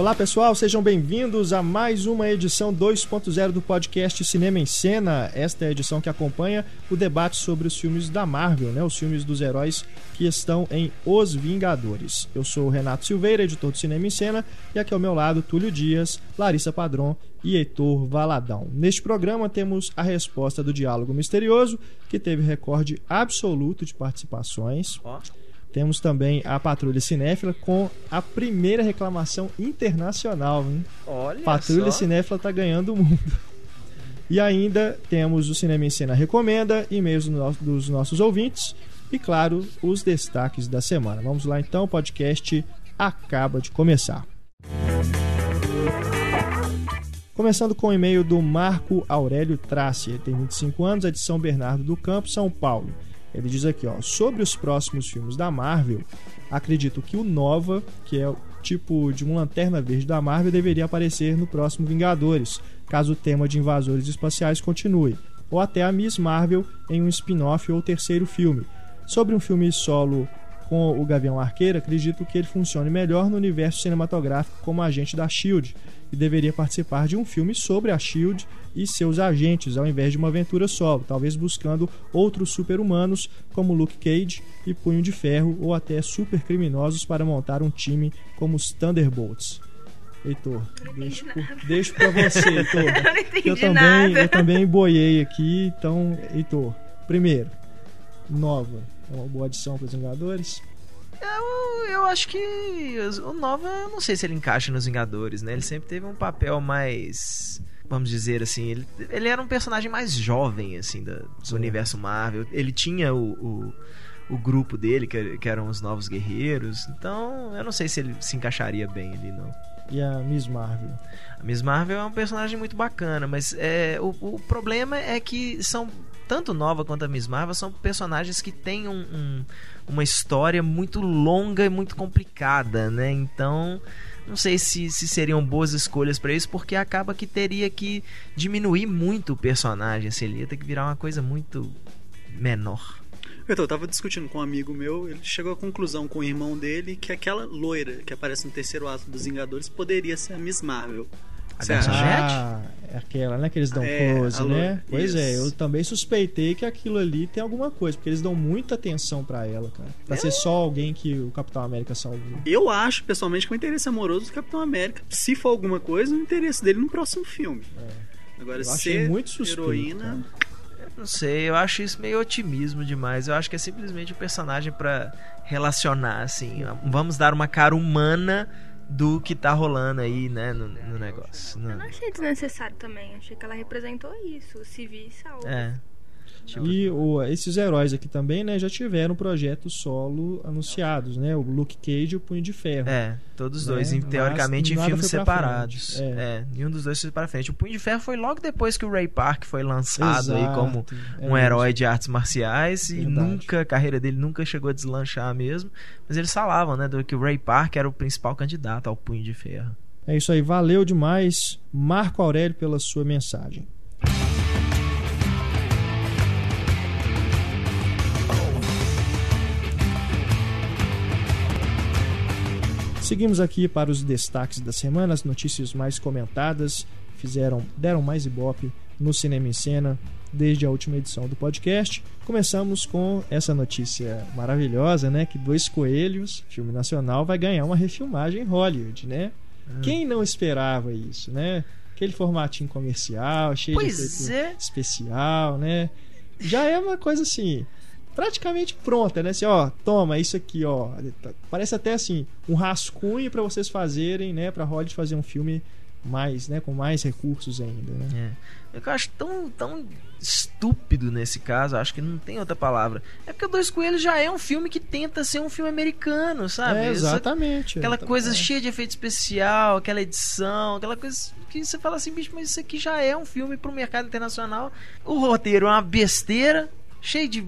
Olá pessoal, sejam bem-vindos a mais uma edição 2.0 do podcast Cinema em Cena. Esta é a edição que acompanha o debate sobre os filmes da Marvel, né? os filmes dos heróis que estão em Os Vingadores. Eu sou o Renato Silveira, editor do Cinema em Cena, e aqui ao meu lado Túlio Dias, Larissa Padron e Heitor Valadão. Neste programa temos a resposta do Diálogo Misterioso, que teve recorde absoluto de participações. Oh. Temos também a Patrulha Cinéfila com a primeira reclamação internacional. Hein? Olha Patrulha só. Cinéfila tá ganhando o mundo. E ainda temos o Cinema em Cena Recomenda, e-mails dos nossos ouvintes e, claro, os destaques da semana. Vamos lá então, o podcast acaba de começar. Começando com o e-mail do Marco Aurélio Trace, ele tem 25 anos, é de São Bernardo do Campo, São Paulo. Ele diz aqui, ó, sobre os próximos filmes da Marvel, acredito que o Nova, que é o tipo de uma lanterna verde da Marvel, deveria aparecer no próximo Vingadores, caso o tema de invasores espaciais continue, ou até a Miss Marvel em um spin-off ou terceiro filme. Sobre um filme solo com o Gavião Arqueiro, acredito que ele funcione melhor no universo cinematográfico como agente da Shield e deveria participar de um filme sobre a Shield e seus agentes, ao invés de uma aventura solo, talvez buscando outros super-humanos como Luke Cage e Punho de Ferro ou até super criminosos para montar um time como os Thunderbolts. Heitor, deixo, deixo para você, Heitor. Eu não entendi eu também, nada. eu também boiei aqui, então, Heitor, primeiro, nova, é uma boa adição para os Vingadores. Eu, eu acho que o Nova, eu não sei se ele encaixa nos Vingadores, né? Ele sempre teve um papel mais vamos dizer assim, ele, ele era um personagem mais jovem, assim, do, do universo Marvel. Ele tinha o, o, o grupo dele, que, que, eram os Novos Guerreiros. Então, eu não sei se ele se encaixaria bem ali, não. E a Miss Marvel? A Miss Marvel é um personagem muito bacana, mas é, o, o problema é que são tanto Nova quanto a Miss Marvel são personagens que têm um, um, uma história muito longa e muito complicada, né? Então, não sei se, se seriam boas escolhas para isso, porque acaba que teria que diminuir muito o personagem, assim, ele ia ter que virar uma coisa muito menor. Então, eu tava discutindo com um amigo meu, ele chegou à conclusão com o irmão dele que aquela loira que aparece no terceiro ato dos Vingadores poderia ser a Miss Marvel. A Garça ah, é aquela, né? Que eles dão É, close, né? Pois é, isso. eu também suspeitei que aquilo ali tem alguma coisa, porque eles dão muita atenção pra ela, cara. Pra ser só alguém que o Capitão América salvou. Eu acho, pessoalmente, que o interesse amoroso do Capitão América, se for alguma coisa, o interesse dele no próximo filme. Agora, Eu achei ser muito suspeito, heroína. Não sei, eu acho isso meio otimismo demais. Eu acho que é simplesmente um personagem pra relacionar, assim. Vamos dar uma cara humana do que tá rolando aí, né, no, no negócio. Eu Não. não achei desnecessário também. Achei que ela representou isso. Se vi, salva. É. E o- esses heróis aqui também, né, já tiveram projetos solo anunciados, né? O Luke Cage e o Punho de Ferro. É, todos Né? dois, em- Mas teoricamente, em nada filmes separados. É. É. nenhum dos dois foi para frente. O Punho de Ferro foi logo depois que o Ray Park foi lançado aí Exato, como é um mesmo. herói de artes marciais e Verdade. nunca, a carreira dele nunca chegou a deslanchar mesmo. Mas eles falavam, né, do que o Ray Park era o principal candidato ao Punho de Ferro. É isso aí, valeu demais, Marco Aurélio, pela sua mensagem. Seguimos aqui para os destaques da semana, as notícias mais comentadas, fizeram, deram mais ibope no Cinema em Cena desde a última edição do podcast. Começamos com essa notícia maravilhosa, né, que Dois Coelhos, filme nacional, vai ganhar uma refilmagem em Hollywood, né? Quem não esperava isso, né? Aquele formatinho comercial, cheio Pois de é. especial, né? Já é uma coisa assim, praticamente pronta, né? Assim, ó, toma isso aqui, ó. Parece até assim, um rascunho para vocês fazerem, né, para Hollywood fazer um filme mais, né, com mais recursos ainda, né? É. Eu acho tão, tão estúpido nesse caso, acho que não tem outra palavra. É porque o Dois Coelhos já é um filme que tenta ser um filme americano, sabe? É, exatamente. Aquela exatamente. coisa cheia de efeito especial, aquela edição, aquela coisa que você fala assim, bicho, mas isso aqui já é um filme pro mercado internacional. O roteiro é uma besteira, cheio de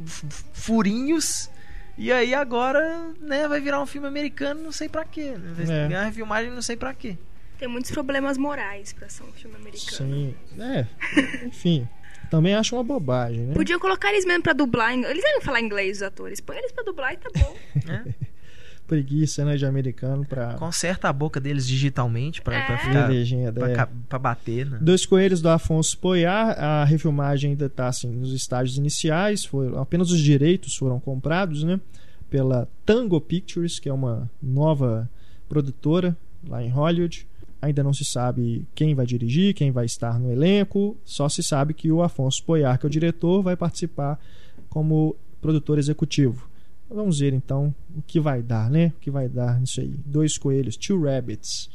furinhos. E aí agora, né, vai virar um filme americano, não sei pra quê. Né? É. ganhar refilmagem, não sei pra quê. Tem muitos problemas morais pra ser um filme americano. Sim, é. Enfim, também acho uma bobagem, né? Podiam colocar eles mesmo pra dublar. Eles devem falar inglês, os atores. Põe eles pra dublar e tá bom. né? preguiça, né, de americano pra Conserta a boca deles digitalmente pra, pra É. ficar. legenda. Pra, é. pra bater, né? Dois Coelhos do Afonso Poiar, a refilmagem ainda está assim, nos estágios iniciais, foram, apenas os direitos foram comprados né, pela Tango Pictures, que é uma nova produtora lá em Hollywood. Ainda não se sabe quem vai dirigir, quem vai estar no elenco, só se sabe que o Afonso Poiar, que é o diretor, vai participar como produtor executivo. Vamos ver então o que vai dar, né? O que vai dar nisso aí. Dois coelhos, two rabbits,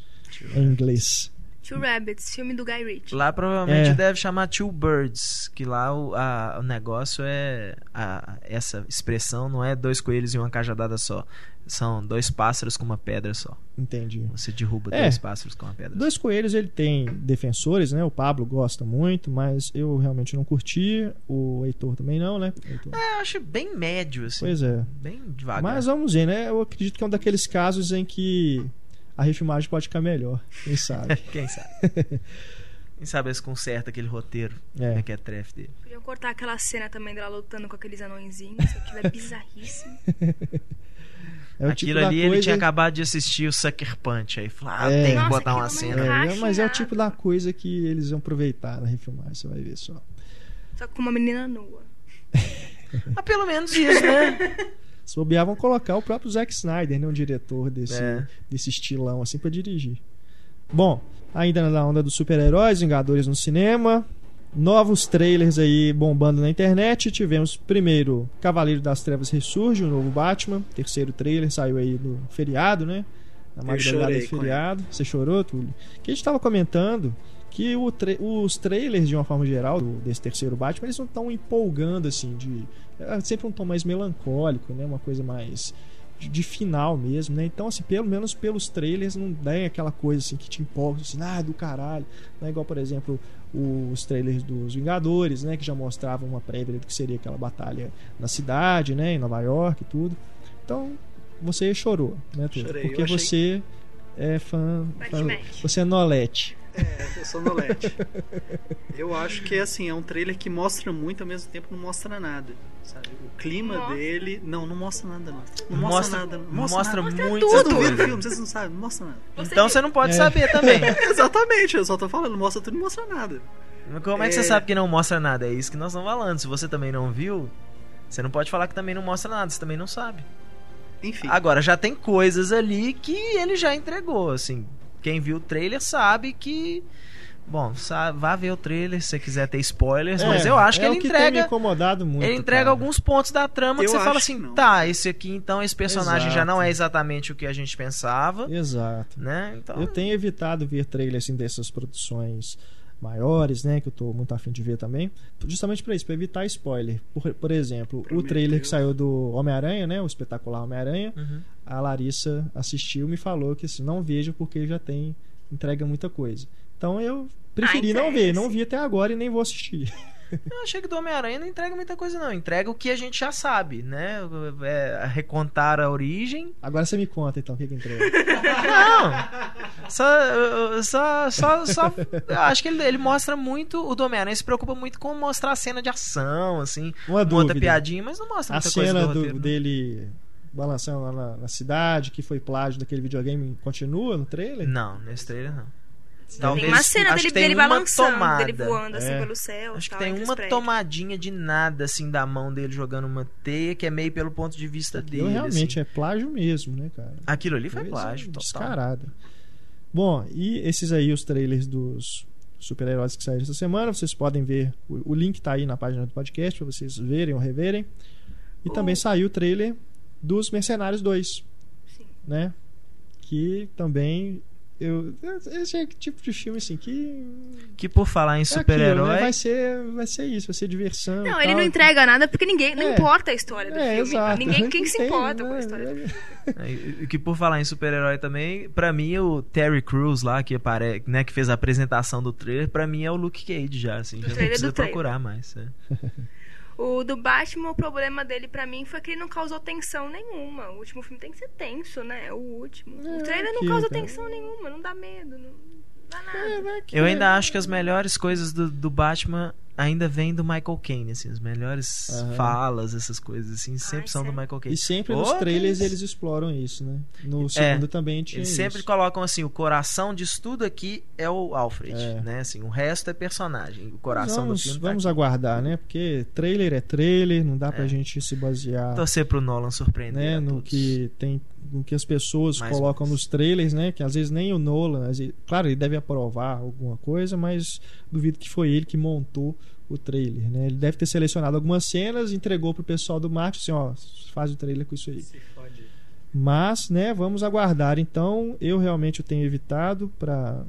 em inglês. Two Rabbits, filme do Guy Ritchie. Lá provavelmente É. deve chamar Two Birds, que lá o, a- o negócio é. a- essa expressão não é dois coelhos e uma cajadada só. São dois pássaros com uma pedra só. Entendi. Você derruba É. dois pássaros com uma pedra. Dois Coelhos ele tem defensores, né? O Pablo gosta muito, mas eu realmente não curti. O Heitor também não, né? Heitor. só. É, eu acho bem médio, assim. Pois é. Bem devagar. Mas vamos ver, né? Eu acredito que é um daqueles casos em que a refilmagem pode ficar melhor. Quem sabe? Quem sabe? Quem sabe eles consertam aquele roteiro É. é. que é trefe dele. Podiam cortar aquela cena também dela lutando com aqueles anõezinhos. Aquilo é bizarríssimo. É o Aquilo tipo da ali ele coisa... tinha acabado de assistir o Sucker Punch. Aí falou, ah, É. tem que Nossa, botar uma cena. É, mas é o tipo da coisa que eles vão aproveitar na refilmagem, você vai ver só. Só com uma menina nua. Mas pelo menos isso, né? Se bobear, vão colocar o próprio Zack Snyder, né? Um diretor desse, É. desse estilão, assim, pra dirigir. Bom, ainda na onda dos super-heróis, Vingadores no cinema. Novos trailers aí bombando na internet. Tivemos primeiro Cavaleiro das Trevas Ressurge, o novo Batman. Terceiro trailer saiu aí no feriado, né? Na madrugada do feriado. Você chorou, Túlio? Que a gente tava comentando que tra- os trailers, de uma forma geral, desse terceiro Batman, eles não estão empolgando, assim, de. É sempre um tom mais melancólico, né? Uma coisa mais. De, de final mesmo, né? Então, assim, pelo menos pelos trailers não tem aquela coisa assim que te empolga, assim, ah, do caralho. Não é igual, por exemplo, os trailers dos Vingadores, né? Que já mostravam uma prévia do que seria aquela batalha na cidade, né? Em Nova York e tudo. Então, você chorou, né? Chorei, Porque achei- você é fã. fã você é Nolete. É, eu sou nolete. eu acho que assim, é um trailer que mostra muito, ao mesmo tempo não mostra nada. Sabe? O clima Mostra. dele. Não, não mostra nada, não. Não mostra, Mostra, nada. Não mostra, mostra, nada. muitas Vocês não viram o filme, vocês não sabem, não mostra nada. Você Então viu? você não pode É. saber também. Exatamente, eu só tô falando, mostra tudo e não mostra nada. Como é que É. você sabe que não mostra nada? É isso que nós estamos falando. Se você também não viu, você não pode falar que também não mostra nada, você também não sabe. Enfim. Agora, já tem coisas ali que ele já entregou, assim. Quem viu o trailer sabe que. Bom, sa- vá ver o trailer se você quiser ter spoilers, mas É, eu acho que é ele o que tem me entrega. incomodado muito. Ele entrega cara. alguns pontos da trama que Eu você fala assim, que não. tá, esse aqui então, esse personagem já Exato. não é exatamente o que a gente pensava, Exato. né? Então, Eu tenho evitado ver trailer assim dessas produções maiores, né, que eu tô muito afim de ver também, justamente para isso, para evitar spoiler. Por, por exemplo, o Prometeu. trailer que saiu do Homem-Aranha, né, o espetacular Homem-Aranha, Uhum. a Larissa assistiu e me falou que assim, não vejo porque já tem entrega muita coisa. Então eu preferi Ah, não entrega, ver, não vi até agora e nem vou assistir. Eu achei que do Homem-Aranha não entrega muita coisa, não. Entrega o que a gente já sabe, né? É, recontar a origem. Agora você me conta então o que que entrega. Não! Só. Só. Só. só acho que ele, ele mostra muito. O do Homem-Aranha se preocupa muito com mostrar a cena de ação, assim. Uma Uma outra piadinha, mas não mostra A muita coisa cena do do- roteiro. não. dele balançando lá na, na cidade, que foi plágio daquele videogame, continua no trailer? Não, nesse trailer não. Tem Talvez- uma cena acho dele, que tem dele uma balançando, tomada. dele voando assim É. pelo céu. Acho que tal, tem entre os uma tomadinha de nada, assim, da mão dele jogando uma teia, que é meio pelo ponto de vista Aquilo dele. realmente assim. é plágio mesmo, né, cara? Aquilo ali foi Coisa plágio, total. Descarada. Bom, e esses aí, os trailers dos super-heróis que saíram essa semana, vocês podem ver. O, o link tá aí na página do podcast pra vocês verem ou reverem. E Oh. também saiu o trailer dos Mercenários 2, Sim. né? Que também. Eu, esse é que tipo de filme assim que. Que por falar em É aquilo, super-herói. né? vai, ser, vai ser isso, vai ser diversão. Não, ele tal. não entrega nada porque ninguém. Não É. importa a história do É, filme. exato. Ninguém quem se importa com a né? história do filme. É, e Que por falar em super-herói também, pra mim o Terry Crews lá, que apare... né, que fez a apresentação do trailer, pra mim é o Luke Cage já, assim, já não precisa do procurar mais. é. O do Batman, o problema dele pra mim foi que ele não causou tensão nenhuma. O último filme tem que ser tenso, né? O último. É, o trailer não causa cara. tensão nenhuma, não dá medo, não dá nada. É, vai que- Eu ainda acho que as melhores coisas do, do Batman ainda vem do Michael Caine, assim, as melhores Aham. falas, essas coisas assim, sempre Ai, são do? Michael Caine. E sempre Oh, nos trailers isso. eles exploram isso, né? No segundo também tinha Eles isso. sempre colocam assim, o coração disso tudo aqui é o Alfred, É. né? Assim, o resto é personagem, o coração vamos, do filme tá Vamos aqui. aguardar, né? Porque trailer é trailer, não dá pra É. gente se basear torcer pro Nolan surpreender né, no todos. que tem no que as pessoas Mais colocam menos. nos trailers, né? Que às vezes nem o Nolan, às vezes- claro, ele deve aprovar alguma coisa, mas duvido que foi ele que montou o trailer, né? Ele deve ter selecionado algumas cenas, entregou pro pessoal do marketing, assim, ó, faz o trailer com isso aí. Mas, né, vamos aguardar. Então, eu realmente o tenho evitado para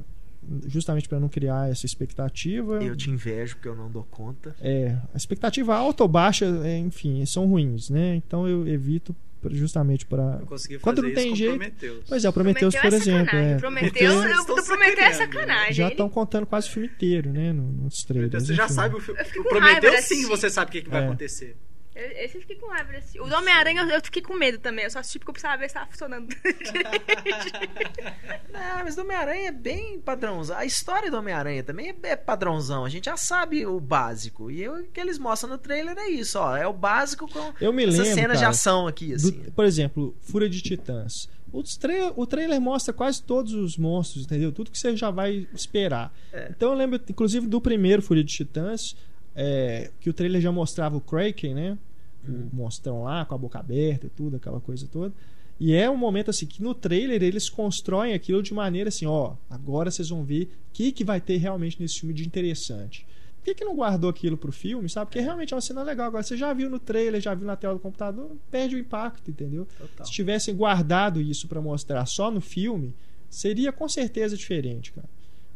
justamente para não criar essa expectativa. Eu te invejo porque eu não dou conta. É, a expectativa alta ou baixa, é, enfim, são ruins, né? Então eu evito justamente para Quando não tem jeito- Prometheus. Pois é, o Prometheus, por é exemplo, é, Prometheus, porque eu, do é sacanagem. já estão contando quase o filme inteiro, né, no- nos trailers. Você já enfim. sabe o filme. O de sim, você sabe o que, que vai É. acontecer. Eu- Esse eu fiquei com raiva desse. O do Homem-Aranha eu, eu fiquei com medo também. Eu só assisti porque eu precisava ver se tava funcionando. Ah, mas do Homem-Aranha é bem padrãozão. A história do Homem-Aranha também é é padrãozão. A gente já sabe o básico. E eu- o que eles mostram no trailer é isso, ó. É o básico com Eu me essas lembro, cenas de cara, ação aqui, do- assim. por exemplo, Fúria de Titãs. Tra- o trailer mostra quase todos os monstros, entendeu? Tudo que você já vai esperar. É. Então eu lembro, inclusive, do primeiro Fúria de Titãs, é, que o trailer já mostrava o Kraken, né? O monstrão lá, com a boca aberta e tudo, aquela coisa toda. E é um momento assim que no trailer eles constroem aquilo de maneira assim, ó, agora vocês vão ver o que, que vai ter realmente nesse filme de interessante. Por que, que não guardou aquilo pro filme, sabe? Porque realmente é uma cena legal. Agora, você já viu no trailer, já viu na tela do computador, perde o impacto, entendeu? Total. Se tivessem guardado isso pra mostrar só no filme, seria com certeza diferente, cara.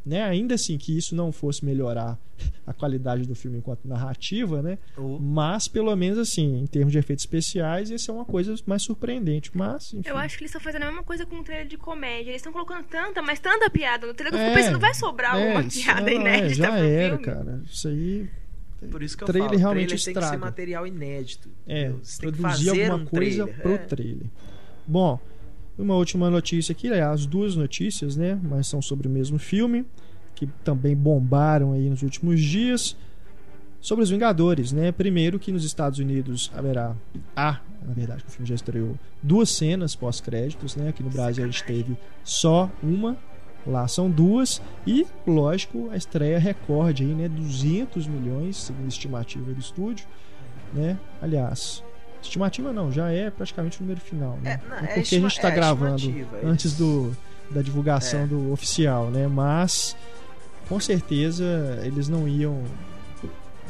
Né? Ainda assim que isso não fosse melhorar a qualidade do filme enquanto narrativa, né? O- Mas pelo menos assim, em termos de efeitos especiais, isso é uma coisa mais surpreendente. Mas, enfim. Eu acho que eles estão fazendo a mesma coisa com o trailer de comédia. Eles estão colocando tanta, mas tanta piada no trailer que eu É, fico pensando, vai sobrar é, alguma isso- piada não, é, inédita já pro era, filme? cara. Isso aí Por isso que eu trailer falo, realmente trailer tem que ser estraga. material inédito. é produzir fazer alguma um coisa trailer. pro é. trailer. Bom, uma última notícia aqui, aliás, duas notícias, né? Mas são sobre o mesmo filme, que também bombaram aí nos últimos dias. Sobre os Vingadores, né? Primeiro que nos Estados Unidos haverá, há, na verdade, o filme já estreou, duas cenas pós-créditos, né? Aqui no Brasil a gente teve só uma, lá são duas, e, lógico, a estreia recorde aí, né? 200 milhões, segundo a estimativa do estúdio, né? Aliás, estimativa não, já é praticamente o número final, né? É, não, É é porque a gente está é gravando é antes do, da divulgação É. do oficial, né? Mas com certeza eles não iam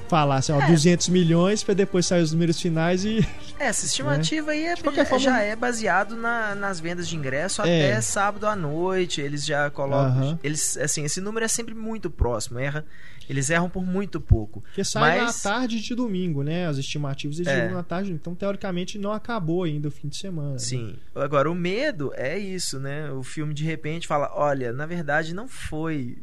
falar assim, ó, É. 200 milhões para depois sair os números finais e É, Essa estimativa aí é, já, forma- já é baseado na- nas vendas de ingresso É. até sábado à noite. Eles já colocam. Eles, assim, esse número é sempre muito próximo. Erra, eles erram por muito pouco. que sai Mas- na tarde de domingo, né? As estimativas eles É. na tarde, então teoricamente não acabou ainda o fim de semana. né? Sim. Agora, o medo é isso, né? O filme de repente fala: olha, na verdade não foi.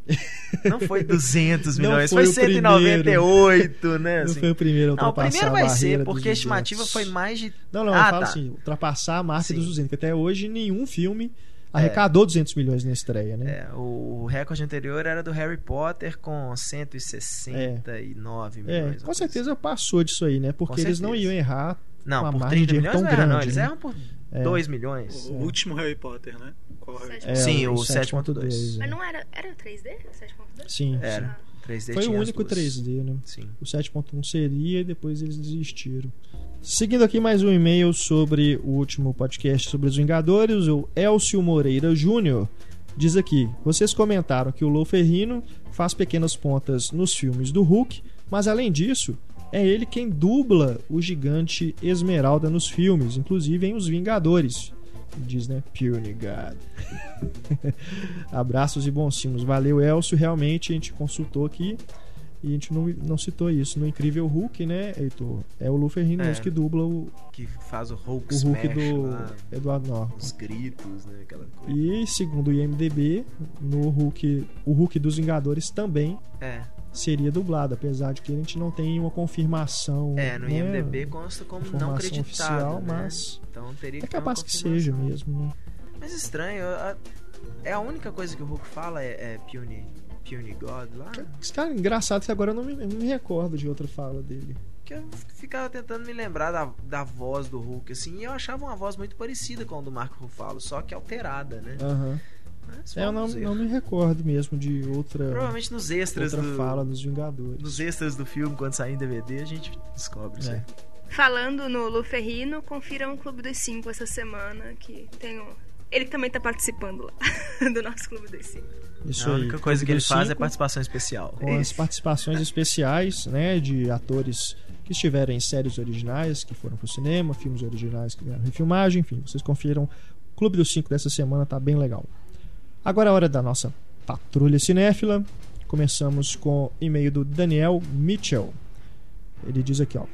Não foi 200 Não milhões, foi foi, o primeiro. 198, né? Não assim. foi o primeiro a Não, o ultrapassar primeiro a vai barreira ser, porque a estimativa 200. foi mais de. Não, não, Ah, eu falo tá. assim, ultrapassar a marca Sim. dos 200, que até hoje nenhum filme arrecadou 200 milhões na estreia, né? É, o recorde anterior era do Harry Potter com 169 É, milhões. uma com coisa certeza passou disso aí, né? Porque Com eles não certeza. iam errar Não, uma por margem 30 de erro milhões tão não era, não. grande, Eles né? erram por É. 2 milhões. O último Harry Potter, né? Qual Harry É, Sim, o 7.2, 7.2. Mas é. não era. Era 3D? 7.2? Sim, Era. sim. 3D Foi o único duas. 3D, né? Sim. O 7.1 seria e depois eles desistiram. Seguindo aqui mais um e-mail sobre o último podcast sobre os Vingadores, o Elcio Moreira Júnior diz aqui: Vocês comentaram que o Lou Ferrino faz pequenas pontas nos filmes do Hulk, mas além disso, é ele quem dubla o gigante Esmeralda nos filmes, inclusive em Os Vingadores. Diz, né? Puny God. Abraços e bons. Valeu, Elcio. Realmente a gente consultou aqui e a gente não, não citou isso. No Incrível Hulk, né, Heitor? É o Lu Ferrino É. que dubla o, Que faz o Hulk, o Hulk Smash do lá, Edward Norton. os gritos, né? Aquela coisa. E segundo o IMDB, no Hulk, o Hulk dos Vingadores também É, seria dublado, apesar de que a gente não tem uma confirmação. é, no né, IMDB consta como não acreditado, oficial, né? mas Então teria que é ter uma capaz que seja mesmo. Né? Mas estranho, é a única coisa que o Hulk fala é, é Puny, Puny God lá. Cara, engraçado que agora eu não me, eu não me recordo de outra fala dele. Que eu ficava tentando me lembrar da, da voz do Hulk, assim, e eu achava uma voz muito parecida com a do Marco Ruffalo, só que alterada, né? Aham. Mas É, eu não, não me recordo mesmo de outra, Provavelmente nos extras outra do, fala dos Vingadores. nos extras do filme, quando sair em DVD, a gente descobre isso É. aí. Falando no Luferrino, confiram o Clube dos Cinco essa semana, que tem o... Ele também tá participando lá, do nosso Clube dos Cinco. Isso a aí. única coisa que ele faz é Cinco, participação especial. Com as participações especiais, né, de atores que estiveram em séries originais, que foram pro cinema, filmes originais que vieram refilmagem, enfim, vocês confiram. O Clube dos Cinco dessa semana tá bem legal. Agora é a hora da nossa patrulha cinéfila. Começamos com o e-mail do Daniel Mitchell. Ele diz aqui, ó.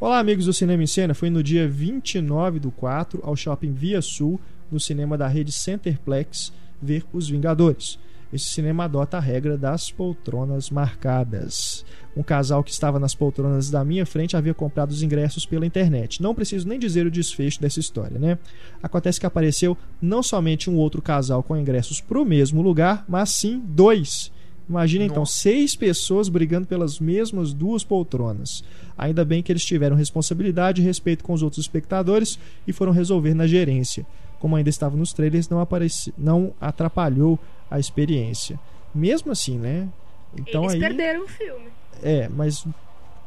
Olá, amigos do Cinema em Cena. Fui no dia 29 do 4 ao shopping Via Sul, no cinema da rede Centerplex, ver Os Vingadores. Esse cinema adota a regra das poltronas marcadas. Um casal que estava nas poltronas da minha frente havia comprado os ingressos pela internet. Não preciso nem dizer o desfecho dessa história, né? Acontece que apareceu não somente um outro casal com ingressos para o mesmo lugar, mas sim dois. Imagina então, seis pessoas brigando pelas mesmas duas poltronas. Ainda bem que eles tiveram responsabilidade e respeito com os outros espectadores e foram resolver na gerência. Como ainda estava nos trailers, não, apareci, não atrapalhou a experiência. Mesmo assim, né? Então Eles aí. perderam o filme. É, mas.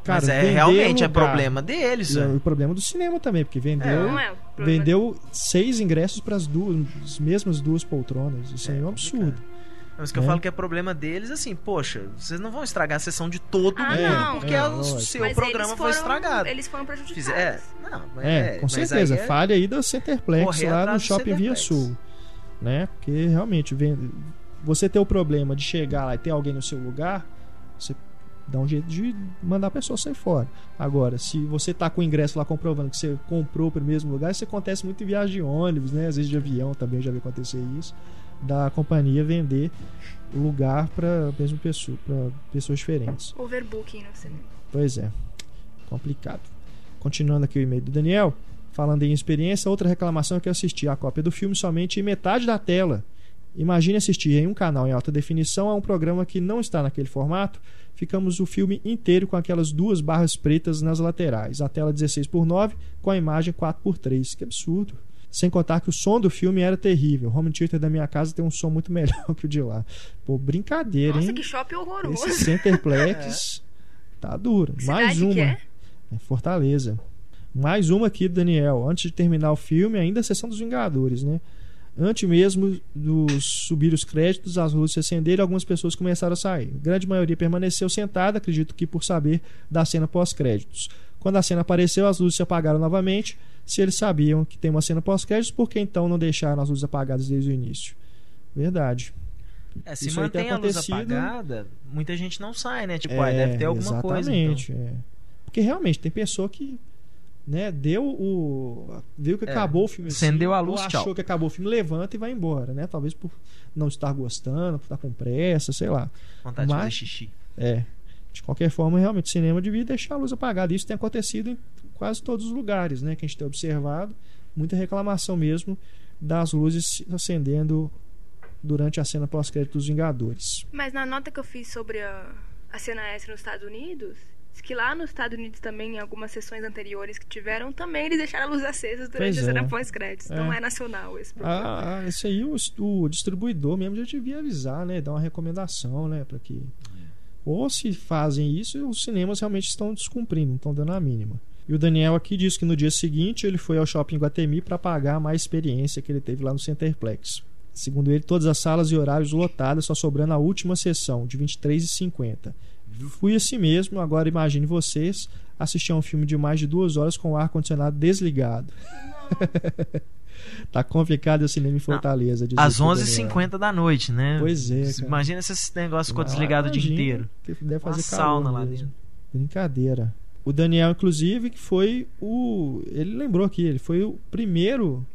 Cara, Mas é realmente é lugar- problema deles. É né? o problema do cinema também, porque vendeu. É problema. Vendeu seis ingressos para as duas, as mesmas duas poltronas. Isso aí é um absurdo. Mas que eu né? falo que é problema deles, assim, poxa, vocês não vão estragar a sessão de todo Ah, mundo não. porque É, o seu Mas programa eles foi foram- estragado. Eles foram prejudicados. É, não, mas É, com mas certeza. aí é- Falha aí da Centerplex correr lá no Shopping Via. Sul. Né? Porque realmente, vem- você ter o problema de chegar lá e ter alguém no seu lugar, você dá um jeito de mandar a pessoa sair fora. Agora, se você tá com o ingresso lá comprovando que você comprou para o mesmo lugar, isso acontece muito em viagem de ônibus, né? Às vezes de avião também já vi acontecer isso. Da companhia vender lugar para mesmo pessoa, para pessoas diferentes. Overbooking no cinema. Pois é, complicado. Continuando aqui o e-mail do Daniel, falando em experiência, outra reclamação é que eu assisti a cópia do filme somente em metade da tela. Imagine assistir em um canal em alta definição a um programa que não está naquele formato. Ficamos o filme inteiro com aquelas duas barras pretas nas laterais, a tela 16 por 9 com a imagem 4 por 3 Que absurdo. Sem contar que o som do filme era terrível. O home theater da minha casa tem um som muito melhor que o de lá. Pô, brincadeira, Nossa, hein? que shopping horroroso. Esse Centerplex tá duro. Mais Cidade uma. que é? É Fortaleza. Mais uma aqui Daniel. Antes de terminar o filme, ainda a sessão dos Vingadores, né? Antes mesmo dos subir os créditos, as luzes se acenderam e algumas pessoas começaram a sair. A grande maioria permaneceu sentada, acredito que por saber da cena pós-créditos. Quando a cena apareceu, as luzes se apagaram novamente. Se eles sabiam que tem uma cena pós-créditos, por que então não deixaram as luzes apagadas desde o início? Verdade. É, se Isso mantém a luz apagada, muita gente não sai, né? Tipo, É, ah, deve ter alguma coisa. então. Exatamente. é. Porque realmente tem pessoa que né, deu o. Viu que É, acabou o filme acendeu assim, a luz, ou tchau. achou que acabou o filme, levanta e vai embora, né? Talvez por não estar gostando, por estar com pressa, sei lá. Vontade de Mas- fazer xixi. É. De qualquer forma, realmente, o cinema devia deixar a luz apagada. Isso tem acontecido em quase todos os lugares, né? Que a gente tem observado. Muita reclamação mesmo das luzes acendendo durante a cena pós-crédito dos Vingadores. Mas na nota que eu fiz sobre a, a cena extra nos Estados Unidos, diz que lá nos Estados Unidos também, em algumas sessões anteriores que tiveram, também eles deixaram a luz acesa durante Pois a é. cena pós-créditos. Não É. é nacional esse problema. Ah, ah, isso aí o, o distribuidor mesmo já devia avisar, né? Dar uma recomendação, né? Para que. Ou se fazem isso, os cinemas realmente estão descumprindo, não estão dando a mínima. E o Daniel aqui diz que no dia seguinte ele foi ao shopping Guatemi para pagar a mais experiência que ele teve lá no Centerplex. Segundo ele, todas as salas e horários lotadas, só sobrando a última sessão, de 23h50. Fui assim mesmo, agora imagine vocês assistir a um filme de mais de duas horas com o ar-condicionado desligado. tá complicado o cinema em Fortaleza. diz Às aqui o Daniel. 11h50 da noite, né? Pois é, cara. Imagina se esse negócio ficou Ah, desligado o dia imagina inteiro. Deve Uma fazer sauna calor lá mesmo. dentro. Brincadeira. O Daniel, inclusive, que foi o. Ele lembrou aqui, ele foi o primeiro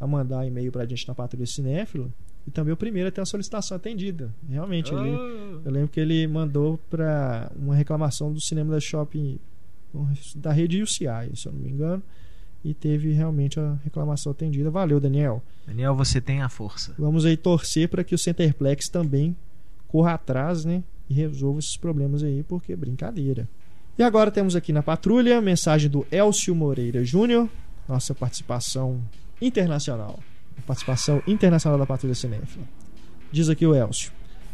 a mandar e-mail pra gente na Patrulha Cinéfila e também o primeiro a ter uma solicitação atendida. Realmente, ele, Oh. eu lembro que ele mandou pra uma reclamação do cinema da shopping da rede UCI, se eu não me engano, e teve realmente a reclamação atendida. Valeu, Daniel. Daniel, você tem a força. Vamos aí torcer para que o Centerplex também corra atrás, né? E resolva esses problemas aí, porque é brincadeira. E agora temos aqui na patrulha mensagem do Elcio Moreira Júnior, nossa participação internacional. Participação internacional da Patrulha Cinéfila. Diz aqui o Elcio.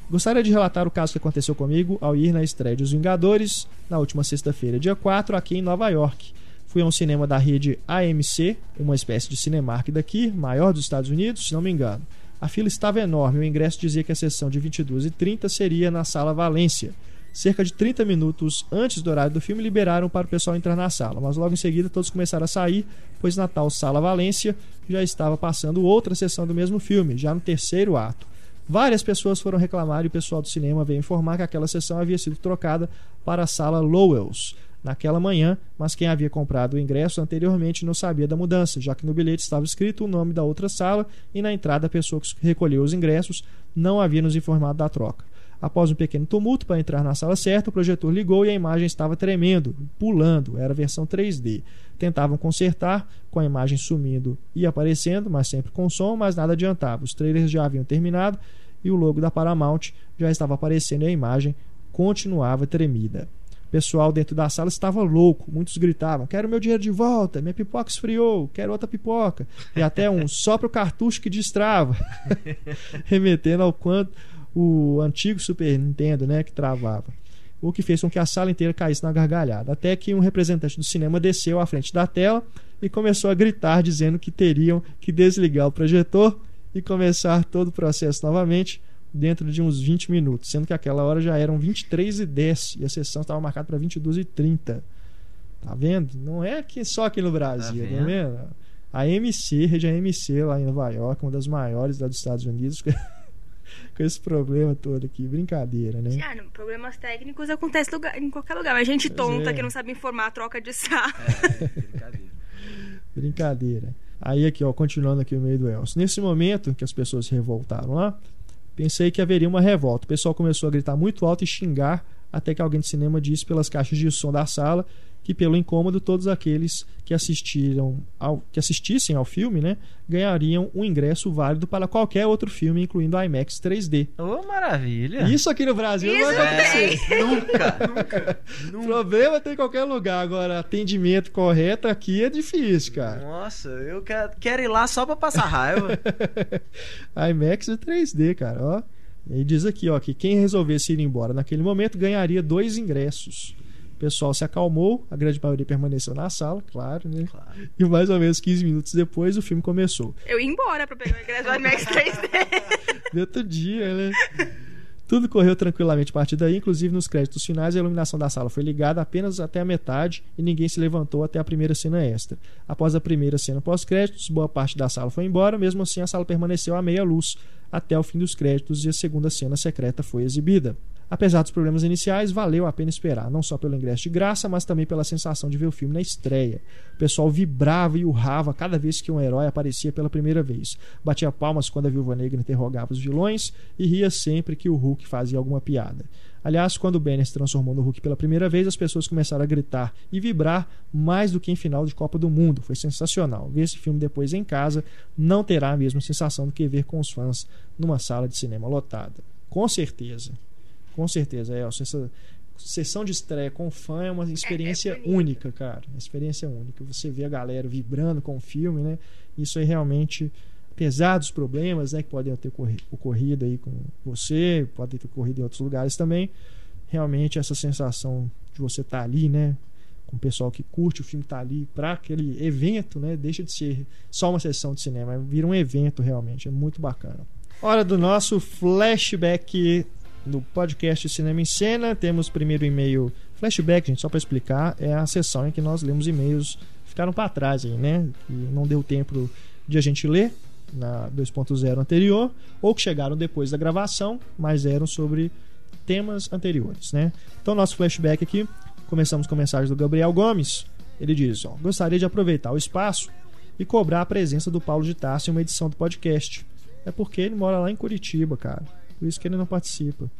Gostaria de relatar o caso que aconteceu comigo ao ir na estreia dos Vingadores, na última sexta-feira, dia 4, aqui em Nova York. Fui a um cinema da rede AMC, uma espécie de Cinemark daqui, maior dos Estados Unidos, se não me engano. A fila estava enorme, o ingresso dizia que a sessão de 22h30 seria na Sala Valência. Cerca de 30 minutos antes do horário do filme, liberaram para o pessoal entrar na sala, mas logo em seguida todos começaram a sair, pois na tal Sala Valência já estava passando outra sessão do mesmo filme, já no terceiro ato. Várias pessoas foram reclamar e o pessoal do cinema veio informar que aquela sessão havia sido trocada para a sala Lowells naquela manhã, mas quem havia comprado o ingresso anteriormente não sabia da mudança, já que no bilhete estava escrito o nome da outra sala e na entrada a pessoa que recolheu os ingressos não havia nos informado da troca. Após um pequeno tumulto para entrar na sala certa, o projetor ligou e a imagem estava tremendo, pulando, era a versão 3D. Tentavam consertar, com a imagem sumindo e aparecendo, mas sempre com som, mas nada adiantava. Os trailers já haviam terminado e o logo da Paramount já estava aparecendo e a imagem continuava tremida. O pessoal dentro da sala estava louco, muitos gritavam: Quero meu dinheiro de volta, minha pipoca esfriou, quero outra pipoca. E até um só para o cartucho que destrava, remetendo ao quanto o antigo Super Nintendo, né, que travava. O que fez com que a sala inteira caísse na gargalhada. Até que um representante do cinema desceu à frente da tela e começou a gritar, dizendo que teriam que desligar o projetor e começar todo o processo novamente dentro de uns 20 minutos, sendo que aquela hora já eram 23 e 10 e a sessão estava marcada para 22 e 30. Tá vendo? Não é aqui, só aqui no Brasil, tá vendo? Tá vendo? A MC, rede AMC lá em Nova York, uma das maiores lá dos Estados Unidos, com esse problema todo aqui. Brincadeira, né? Ah, problemas técnicos acontecem em qualquer lugar. Mas gente pois tonta é. que não sabe informar a troca de sal. É, brincadeira. brincadeira. Aí aqui, ó, continuando aqui o meio do Elcio. Nesse momento que as pessoas se revoltaram lá, pensei que haveria uma revolta. O pessoal começou a gritar muito alto e xingar até que alguém de cinema disse pelas caixas de som da sala que pelo incômodo todos aqueles que assistiram ao, que assistissem ao filme, né, ganhariam um ingresso válido para qualquer outro filme, incluindo IMAX 3D. Oh, maravilha! Isso aqui no Brasil Isso não vai acontecer. É, nunca, nunca, nunca. Problema tem em qualquer lugar. Agora, atendimento correto aqui é difícil, cara. Nossa, eu quero, quero ir lá só para passar raiva. IMAX 3D, cara, ó. E diz aqui, ó, que quem resolvesse ir embora naquele momento ganharia dois ingressos. O pessoal se acalmou, a grande maioria permaneceu na sala, claro, né? Claro. E mais ou menos 15 minutos depois o filme começou. Eu ia embora pra pegar o ingresso do IMAX 3D. De outro dia, né? Tudo correu tranquilamente a partir daí, inclusive nos créditos finais, a iluminação da sala foi ligada apenas até a metade e ninguém se levantou até a primeira cena extra. Após a primeira cena pós-créditos, boa parte da sala foi embora, mesmo assim a sala permaneceu à meia luz até o fim dos créditos e a segunda cena secreta foi exibida. Apesar dos problemas iniciais, valeu a pena esperar, não só pelo ingresso de graça, mas também pela sensação de ver o filme na estreia. O pessoal vibrava e urrava cada vez que um herói aparecia pela primeira vez. Batia palmas quando a Viúva Negra interrogava os vilões e ria sempre que o Hulk fazia alguma piada. Aliás, quando o Banner se transformou no Hulk pela primeira vez, as pessoas começaram a gritar e vibrar mais do que em final de Copa do Mundo. Foi sensacional. Ver esse filme depois em casa não terá a mesma sensação do que ver com os fãs numa sala de cinema lotada. Com certeza. Com certeza, Elcio. Essa sessão de estreia com fã é uma experiência é, é única, cara. Uma experiência única. Você vê a galera vibrando com o filme, né? Isso aí realmente, apesar dos problemas né, que podem ter ocorrido aí com você, podem ter ocorrido em outros lugares também, realmente essa sensação de você estar tá ali, né? Com o pessoal que curte o filme estar tá ali para aquele evento, né? Deixa de ser só uma sessão de cinema, vira um evento realmente. É muito bacana. Hora do nosso flashback no podcast Cinema em Cena. Temos primeiro e-mail flashback, gente, só para explicar, é a sessão em que nós lemos e-mails ficaram para trás aí, né? Que não deu tempo de a gente ler na 2.0 anterior ou que chegaram depois da gravação, mas eram sobre temas anteriores, né? Então nosso flashback aqui, começamos com mensagem do Gabriel Gomes. Ele diz: ó, gostaria de aproveitar o espaço e cobrar a presença do Paulo de Tarso em uma edição do podcast. É porque ele mora lá em Curitiba, cara. Por isso que ele não participa.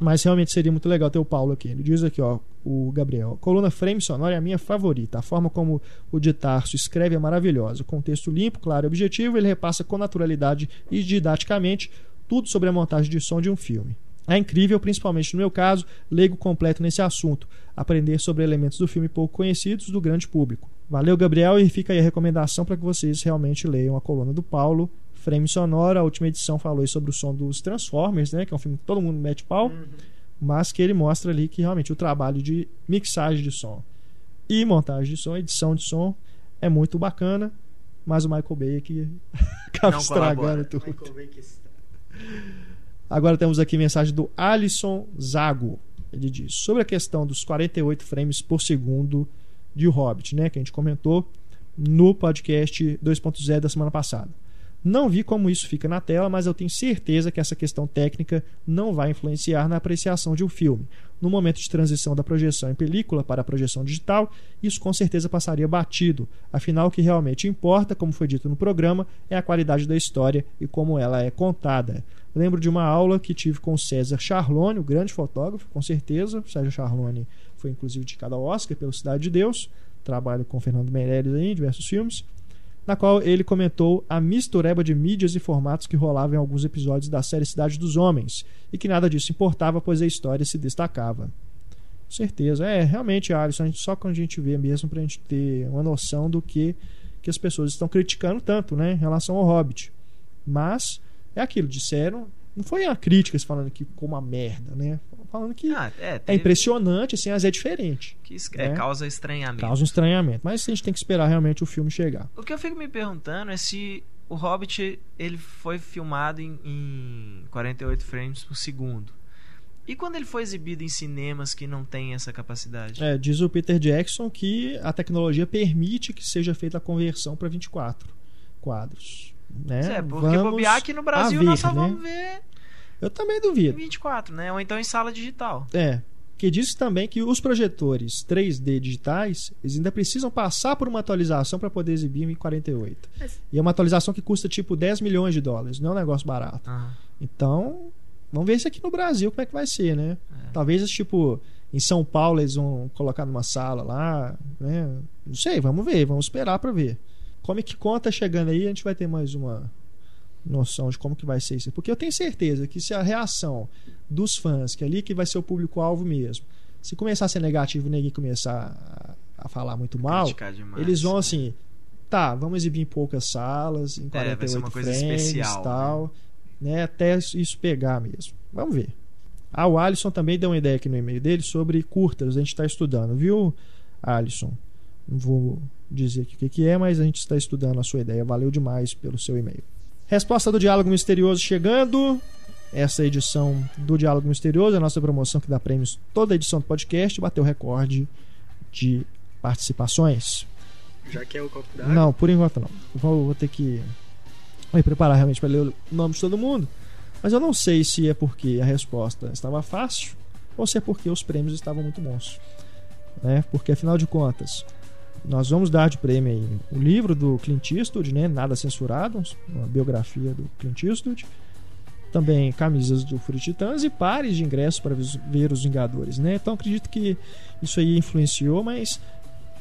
Mas realmente seria muito legal ter o Paulo aqui. Ele diz aqui, ó, o Gabriel. Coluna Frame Sonora é a minha favorita. A forma como o de Tarso escreve é maravilhosa. Contexto limpo, claro e objetivo, ele repassa com naturalidade e didaticamente tudo sobre a montagem de som de um filme. É incrível, principalmente no meu caso, leigo completo nesse assunto, aprender sobre elementos do filme pouco conhecidos do grande público. Valeu, Gabriel, e fica aí a recomendação para que vocês realmente leiam a coluna do Paulo. Frame sonoro, a última edição falou sobre o som dos Transformers, né, que é um filme que todo mundo mete pau, uhum. mas que ele mostra ali que realmente o trabalho de mixagem de som e montagem de som, edição de som é muito bacana, mas o Michael Bay aqui acaba Não estragando colabora. tudo. Agora temos aqui mensagem do Alisson Zago. Ele diz: sobre a questão dos 48 frames por segundo de Hobbit, né, que a gente comentou no podcast 2.0 da semana passada. Não vi como isso fica na tela, mas eu tenho certeza que essa questão técnica não vai influenciar na apreciação de um filme. No momento de transição da projeção em película para a projeção digital, isso com certeza passaria batido. Afinal, o que realmente importa, como foi dito no programa, é a qualidade da história e como ela é contada. Lembro de uma aula que tive com César Charlone, o grande fotógrafo, com certeza. César Charlone foi inclusive indicado ao Oscar pelo Cidade de Deus. Trabalho com Fernando Meirelles em diversos filmes na qual ele comentou a mistureba de mídias e formatos que rolava em alguns episódios da série Cidade dos Homens, e que nada disso importava, pois a história se destacava. Com certeza. É, realmente, Alisson, só quando a gente vê mesmo pra gente ter uma noção do que, que as pessoas estão criticando tanto, né, em relação ao Hobbit. Mas, é aquilo, disseram, não foi a crítica falando que ficou uma merda, né? Falando que ah, é, é, impressionante, assim, mas é diferente. Que é, né? causa estranhamento. Causa um estranhamento. Mas a gente tem que esperar realmente o filme chegar. O que eu fico me perguntando é se o Hobbit ele foi filmado em, em 48 frames por segundo. E quando ele foi exibido em cinemas que não tem essa capacidade? É, diz o Peter Jackson que a tecnologia permite que seja feita a conversão para 24 quadros. Né? É, porque vamos bobear aqui no Brasil ver, nós só né? vamos ver eu também duvido. 24, né? Ou então em sala digital. É. Que diz também que os projetores 3D digitais eles ainda precisam passar por uma atualização para poder exibir em 48. Mas... E é uma atualização que custa tipo 10 milhões de dólares, não é um negócio barato. Uhum. Então, vamos ver isso aqui no Brasil como é que vai ser, né? É. Talvez tipo em São Paulo eles vão colocar numa sala lá, né? Não sei, vamos ver, vamos esperar para ver. Como é que conta chegando aí, a gente vai ter mais uma noção de como que vai ser isso. Porque eu tenho certeza que se a reação dos fãs, que é ali que vai ser o público-alvo mesmo, se começar a ser negativo e ninguém começar a, a falar muito mal, demais, eles vão assim, tá, vamos exibir em poucas salas, em 48 é, frames especial, tal, né? né? Até isso pegar mesmo. Vamos ver. Ah, o Alisson também deu uma ideia aqui no e-mail dele sobre curtas, a gente está estudando, viu, Alisson? Não vou dizer aqui o que é, mas a gente está estudando a sua ideia. Valeu demais pelo seu e-mail. Resposta do Diálogo Misterioso chegando. Essa edição do Diálogo Misterioso, a nossa promoção que dá prêmios toda a edição do podcast, bateu recorde de participações. Já que é o copo d'água? Não, por enquanto não. Vou, vou ter que me preparar realmente para ler o nome de todo mundo. Mas eu não sei se é porque a resposta estava fácil ou se é porque os prêmios estavam muito bons. Né? Porque afinal de contas, nós vamos dar de prêmio aí o livro do Clint Eastwood, né? Nada Censurado, uma biografia do Clint Eastwood. Também camisas do Fúria Titãs e pares de ingressos para ver os Vingadores, né? Então acredito que isso aí influenciou, mas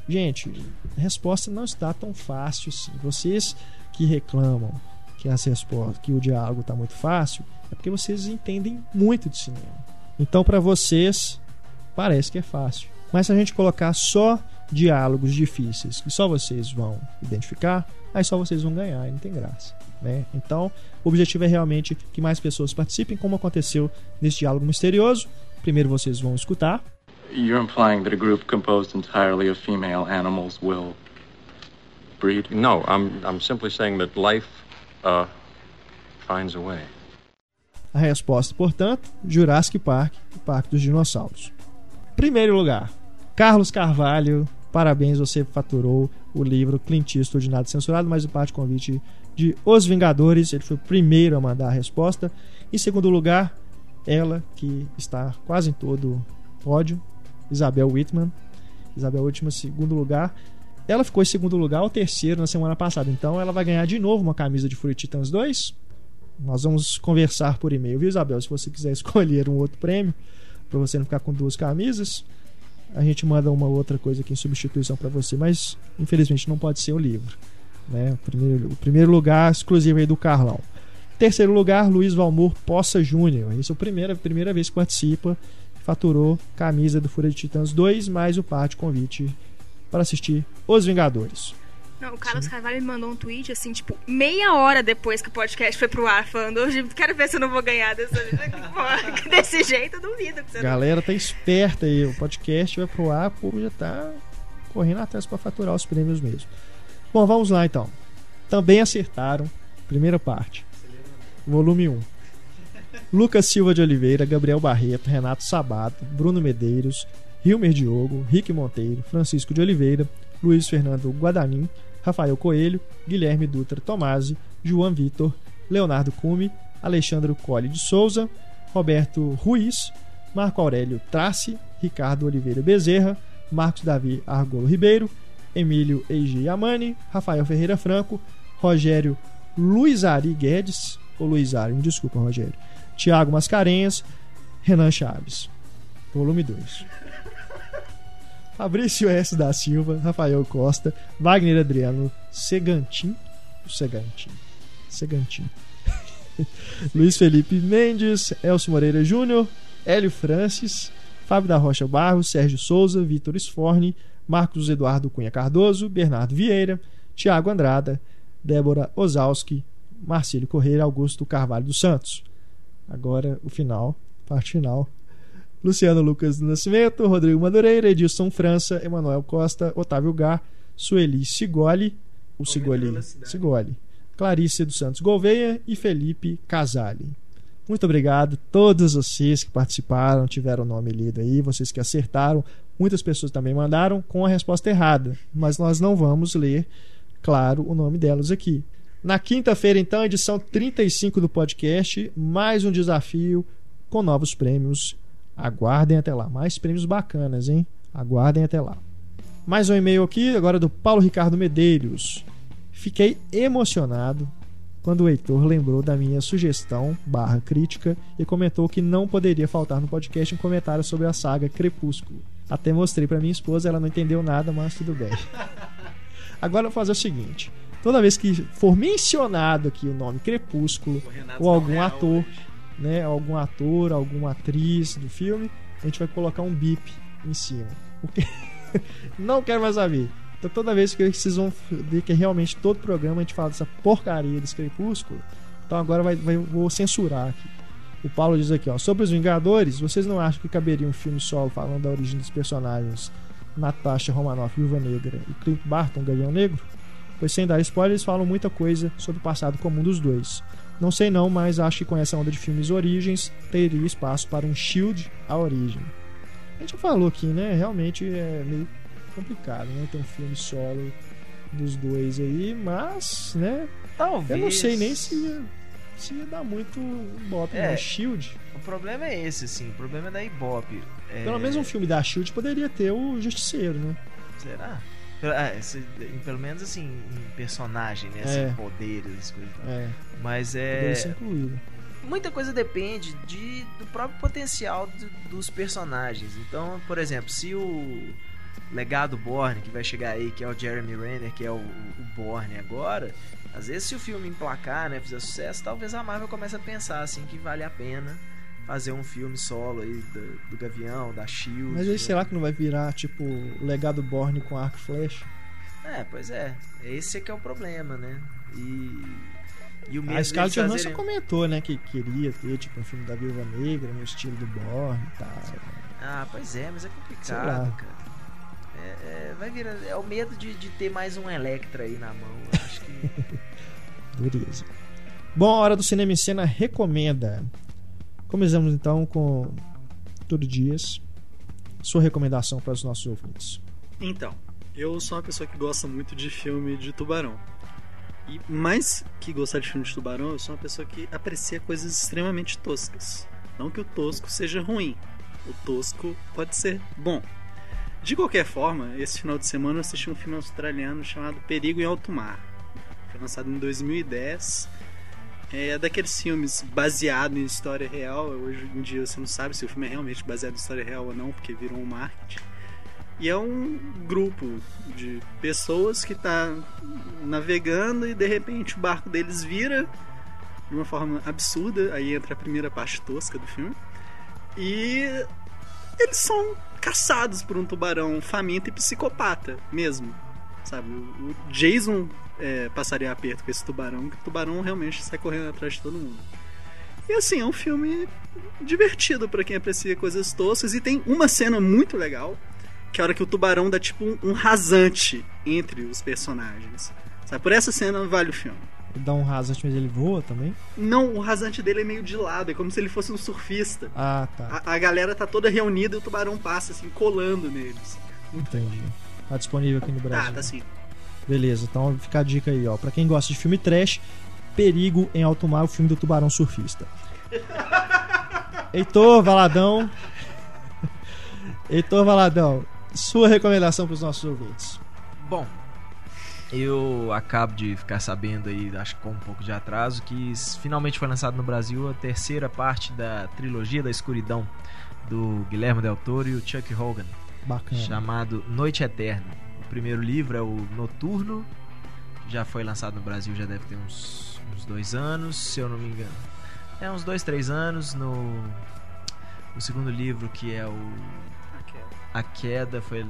gente, a resposta não está tão fácil assim. Vocês que reclamam que as respostas, que o diálogo está muito fácil, é porque vocês entendem muito de cinema. Então para vocês parece que é fácil. Mas se a gente colocar só diálogos difíceis que só vocês vão identificar, aí só vocês vão ganhar e não tem graça. Né? Então, o objetivo é realmente que mais pessoas participem, como aconteceu nesse diálogo misterioso. Primeiro vocês vão escutar. You're implying that a group composed entirely of female animals will breed? No, I'm, I'm simply saying that life uh, finds a way. A resposta, portanto, Jurassic Park, o Parque dos Dinossauros. Primeiro lugar, Carlos Carvalho, parabéns, você faturou o livro Clint Eastwood Nada Censurado, mais o parte convite de Os Vingadores. Ele foi o primeiro a mandar a resposta. Em segundo lugar, ela que está quase em todo pódio, Isabel Whitman. Isabel Whitman, segundo lugar. Ela ficou em segundo lugar, o terceiro na semana passada. Então ela vai ganhar de novo uma camisa de Fury Titans 2. Nós vamos conversar por e-mail, viu, Isabel? Se você quiser escolher um outro prêmio, para você não ficar com duas camisas a gente manda uma outra coisa aqui em substituição para você, mas infelizmente não pode ser o livro. Né? O, primeiro, o primeiro lugar exclusivo aí do Carlão. Terceiro lugar, Luiz Valmor Poça Júnior. Esse é a primeira, primeira vez que participa. Faturou camisa do Fúria de Titãs 2, mais o de convite para assistir Os Vingadores. Não, o Carlos Carvalho me mandou um tweet, assim, tipo, meia hora depois que o podcast foi pro ar, falando, hoje quero ver se eu não vou ganhar dessa Pô, Desse jeito, duvido que você Galera tá esperta aí, o podcast vai pro ar, o povo já tá correndo atrás para faturar os prêmios mesmo. Bom, vamos lá então. Também acertaram, primeira parte, volume 1. Lucas Silva de Oliveira, Gabriel Barreto, Renato Sabato, Bruno Medeiros, Hilmer Diogo, Rick Monteiro, Francisco de Oliveira, Luiz Fernando Guadanin, Rafael Coelho, Guilherme Dutra Tomasi, João Vitor, Leonardo Cume, Alexandre Colli de Souza, Roberto Ruiz, Marco Aurélio Trace, Ricardo Oliveira Bezerra, Marcos Davi Argolo Ribeiro, Emílio Eiji Yamani, Rafael Ferreira Franco, Rogério Luizari Guedes, ou Luizari, desculpa, Rogério, Tiago Mascarenhas, Renan Chaves. Volume 2. Fabrício S. da Silva, Rafael Costa, Wagner Adriano, Segantin, Segantin, Segantin, Luiz Felipe Mendes, Elcio Moreira Júnior, Hélio Francis, Fábio da Rocha Barros, Sérgio Souza, Vitor Sforni, Marcos Eduardo Cunha Cardoso, Bernardo Vieira, Tiago Andrada, Débora Ozalski, Marcílio Correia, Augusto Carvalho dos Santos. Agora o final, parte final. Luciano Lucas do Nascimento, Rodrigo Madureira, Edilson França, Emanuel Costa, Otávio Gar, Sueli Sigoli, o Sigoli, Sigoli, Clarice dos Santos Gouveia e Felipe Casali. Muito obrigado a todos vocês que participaram, tiveram o nome lido aí, vocês que acertaram. Muitas pessoas também mandaram com a resposta errada, mas nós não vamos ler, claro, o nome delas aqui. Na quinta-feira, então, edição 35 do podcast, mais um desafio com novos prêmios Aguardem até lá. Mais prêmios bacanas, hein? Aguardem até lá. Mais um e-mail aqui, agora do Paulo Ricardo Medeiros. Fiquei emocionado quando o Heitor lembrou da minha sugestão barra crítica e comentou que não poderia faltar no podcast um comentário sobre a saga Crepúsculo. Até mostrei para minha esposa, ela não entendeu nada, mas tudo bem. Agora eu vou fazer o seguinte: toda vez que for mencionado aqui o nome Crepúsculo ou algum ator, né, algum ator, alguma atriz do filme, a gente vai colocar um bip em cima. Porque não quero mais saber. Então toda vez que vocês vão ver que realmente todo programa a gente fala dessa porcaria desse crepúsculo, então agora vai, vai, vou censurar aqui. O Paulo diz aqui, ó, sobre os Vingadores, vocês não acham que caberia um filme solo falando da origem dos personagens Natasha Romanoff, Viúva Negra e Clint Barton, Gavião Negro? Pois sem dar spoilers, falam muita coisa sobre o passado comum dos dois. Não sei não, mas acho que com essa onda de filmes Origens teria espaço para um Shield a origem. A gente já falou aqui, né? Realmente é meio complicado, né? Ter um filme solo dos dois aí, mas, né? Talvez. Eu não sei nem se ia, se ia dar muito Ibope É. no Shield. O problema é esse, assim. O problema é da Ibope. É... Pelo menos um filme da Shield poderia ter o Justiceiro, né? Será? Ah, esse- pelo menos assim, em personagem, né? Assim, É. poderes, coisas. É, Mas é. incluído. Muita coisa depende de, do próprio potencial do- dos personagens. Então, por exemplo, se o legado Borne, que vai chegar aí, que é o Jeremy Renner, que é o, o Borne agora, às vezes se o filme emplacar, né, fizer sucesso, talvez a Marvel comece a pensar assim que vale a pena fazer um filme solo aí do, do Gavião, da Shield. Mas aí né? será que não vai virar, tipo, o legado Borne com arco e flecha? É, pois é. Esse é que é o problema, né? E. E o medo A Scarlett Johansson fazerem- comentou, né, que queria ter, tipo, um filme da Viúva Negra no estilo do Borne e tal. Ah, pois é, mas é complicado, cara. É, é, vai virar. É o medo de, de ter mais um Electra aí na mão. Acho que. Beleza. Bom, a hora do Cinema em Cena recomenda. Começamos então com Todo Dias. Sua recomendação para os nossos ouvintes. Então, eu sou uma pessoa que gosta muito de filme de tubarão. E mais que gostar de filme de tubarão, eu sou uma pessoa que aprecia coisas extremamente toscas. Não que o tosco seja ruim. O tosco pode ser bom. De qualquer forma, esse final de semana eu assisti um filme australiano chamado Perigo em Alto Mar. Foi lançado em 2010. É daqueles filmes baseado em história real. Hoje em dia você não sabe se o filme é realmente baseado em história real ou não, porque virou um marketing. E é um grupo de pessoas que tá navegando e de repente o barco deles vira de uma forma absurda. Aí entra a primeira parte tosca do filme. E eles são caçados por um tubarão faminto e psicopata mesmo. Sabe? O Jason é, passaria aperto com esse tubarão, que o tubarão realmente sai correndo atrás de todo mundo. E assim, é um filme divertido pra quem aprecia coisas toscas. E tem uma cena muito legal, que é a hora que o tubarão dá tipo um, um rasante entre os personagens. Sabe? Por essa cena vale o filme. Ele dá um rasante, mas ele voa também. Não, o rasante dele é meio de lado, é como se ele fosse um surfista. Ah, tá. A, a galera tá toda reunida e o tubarão passa, assim, colando neles. Entendi. Tá disponível aqui no Brasil. Tá, tá assim. Beleza, então fica a dica aí, ó. Pra quem gosta de filme trash, Perigo em Alto Mar, o filme do Tubarão Surfista. Heitor Valadão. Heitor Valadão, sua recomendação pros nossos ouvintes. Bom, eu acabo de ficar sabendo aí, acho que com um pouco de atraso, que finalmente foi lançado no Brasil a terceira parte da trilogia da escuridão do Guilherme Del Toro e o Chuck Hogan, Bacana. chamado Noite Eterna. O primeiro livro é o Noturno, já foi lançado no Brasil, já deve ter uns, uns dois anos, se eu não me engano. É uns dois, três anos. No, o segundo livro, que é o a Queda foi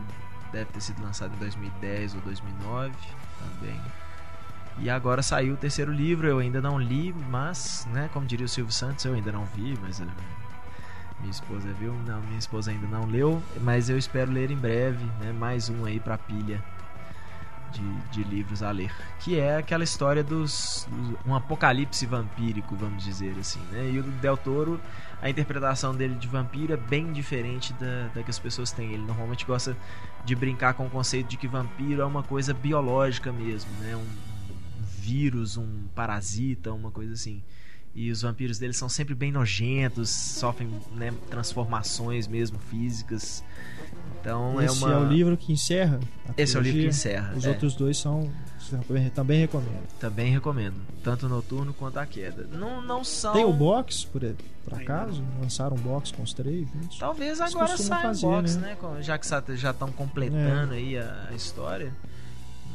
deve ter sido lançado em 2010 ou 2009 também. E agora saiu o terceiro livro, eu ainda não li, mas, né, como diria o Silvio Santos, eu ainda não vi, mas eh, minha esposa viu, não, minha esposa ainda não leu, mas eu espero ler em breve, né, mais um aí pra pilha de, de livros a ler, que é aquela história dos, dos- um apocalipse vampírico, vamos dizer assim, né? E o Del Toro a interpretação dele de vampiro é bem diferente da, da que as pessoas têm. Ele normalmente gosta de brincar com o conceito de que vampiro é uma coisa biológica mesmo, né? Um, um vírus, um parasita, uma coisa assim. E os vampiros dele são sempre bem nojentos, sofrem né, transformações mesmo físicas. Então Esse é uma. é o livro que encerra. Esse é o livro que trilogia. encerra. Os é. outros dois são. Também recomendo. Também recomendo. Tanto o Noturno quanto a Queda. Não, não são. Tem o box, por, por acaso? Lançaram um box com os três juntos? Talvez Eles agora saia um box, né? né? Já que já estão completando aí a, a história.